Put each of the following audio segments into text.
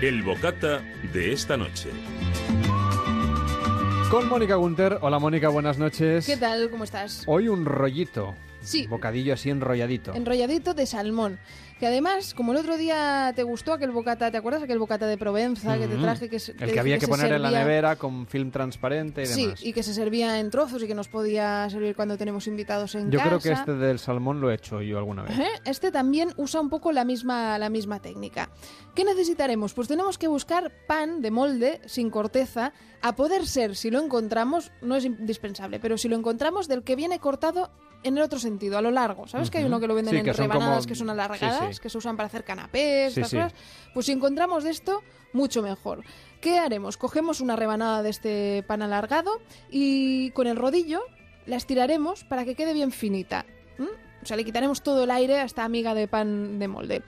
El bocata de esta noche. Con Mónica Gunter. Hola Mónica, buenas noches. ¿Qué tal? ¿Cómo estás? Hoy un rollito. Sí. Bocadillo así enrolladito. Enrolladito de salmón. Que además, como el otro día te gustó aquel bocata, ¿te acuerdas aquel bocata de Provenza que te Mm. traje? Que, es- El que había que se poner en la servía- nevera con film transparente y Sí, demás. y que se servía en trozos y que nos podía servir cuando tenemos invitados en Yo casa. creo que este del salmón lo he hecho yo alguna vez. Ajá, Este también usa un poco la misma, la misma técnica. ¿Qué necesitaremos? Pues tenemos que buscar pan de molde sin corteza, a poder ser, si lo encontramos, no es indispensable, pero si lo encontramos del que viene cortado en el otro sentido, a lo largo. ¿Sabes que hay uno que lo venden Sí, en que rebanadas como- que son alargadas, sí, sí. que se usan para hacer canapés, estas cosas? Pues si encontramos de esto, mucho mejor. ¿Qué haremos? Cogemos una rebanada de este pan alargado y con el rodillo la estiraremos para que quede bien finita. ¿m? O sea, le quitaremos todo el aire a esta amiga de pan de molde.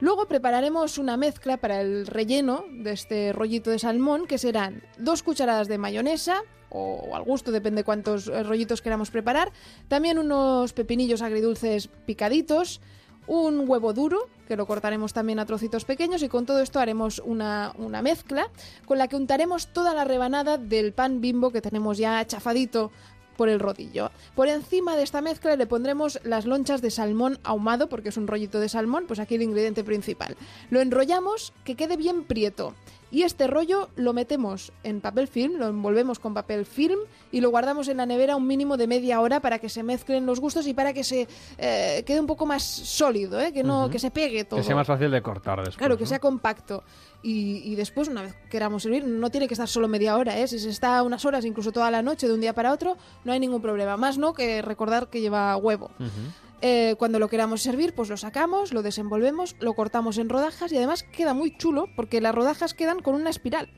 Luego prepararemos una mezcla para el relleno de este rollito de salmón, que serán dos cucharadas de mayonesa, o al gusto, depende cuántos eh, rollitos queramos preparar. También unos pepinillos agridulces picaditos, un huevo duro, que lo cortaremos también a trocitos pequeños, y con todo esto haremos una, una mezcla con la que untaremos toda la rebanada del pan bimbo que tenemos ya chafadito por el rodillo. Por encima de esta mezcla le pondremos las lonchas de salmón ahumado, porque es un rollito de salmón, pues aquí el ingrediente principal. Lo enrollamos que quede bien prieto. Y este rollo lo metemos en papel film, lo envolvemos con papel film y lo guardamos en la nevera un mínimo de media hora para que se mezclen los gustos y para que se eh, quede un poco más sólido, ¿eh? que no que se pegue todo. Que sea más fácil de cortar después. Claro, que ¿no? sea compacto. Y, y después, una vez queramos servir, no tiene que estar solo media hora, ¿eh? Si se está unas horas, incluso toda la noche, de un día para otro, no hay ningún problema. Más no que recordar que lleva huevo. Eh, cuando lo queramos servir, pues lo sacamos, lo desenvolvemos, lo cortamos en rodajas y además queda muy chulo porque las rodajas quedan con una espiral.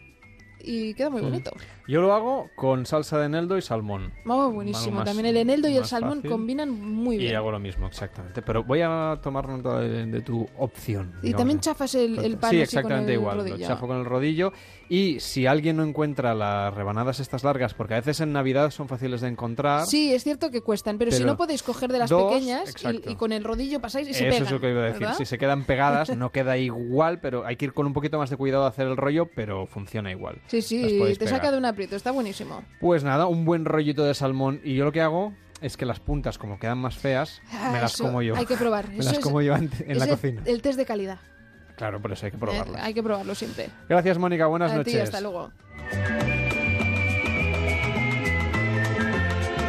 Y queda muy bonito. Yo lo hago con salsa de eneldo y salmón. Oh, buenísimo. Más- También el eneldo y el salmón fácil. combinan muy Y bien. hago lo mismo, exactamente. Pero voy a tomar nota de, de tu opción. Y digamos. también chafas el, el pan Sí, con exactamente el igual. rodillo. Lo chafo con el rodillo. Y si alguien no encuentra las rebanadas estas largas, porque a veces en Navidad son fáciles de encontrar. Sí, es cierto que cuestan, pero, si no podéis coger de las dos, pequeñas y, y con el rodillo pasáis y se Eso pegan. es lo que iba a decir. ¿verdad? Si se quedan pegadas, no queda igual, pero hay que ir con un poquito más de cuidado a hacer el rollo, pero funciona igual. Sí, sí, te pegar. saca de un aprieto, está buenísimo. Pues nada, un buen rollito de salmón. Y yo lo que hago es que las puntas, como quedan más feas, Ah, me las eso como yo. Hay que probar. me Eso las es- como yo en, en la el- cocina. El test de calidad. Claro, por eso hay que Eh, probarlas. hay que probarlo siempre. Gracias, Mónica. Buenas a noches. hasta luego.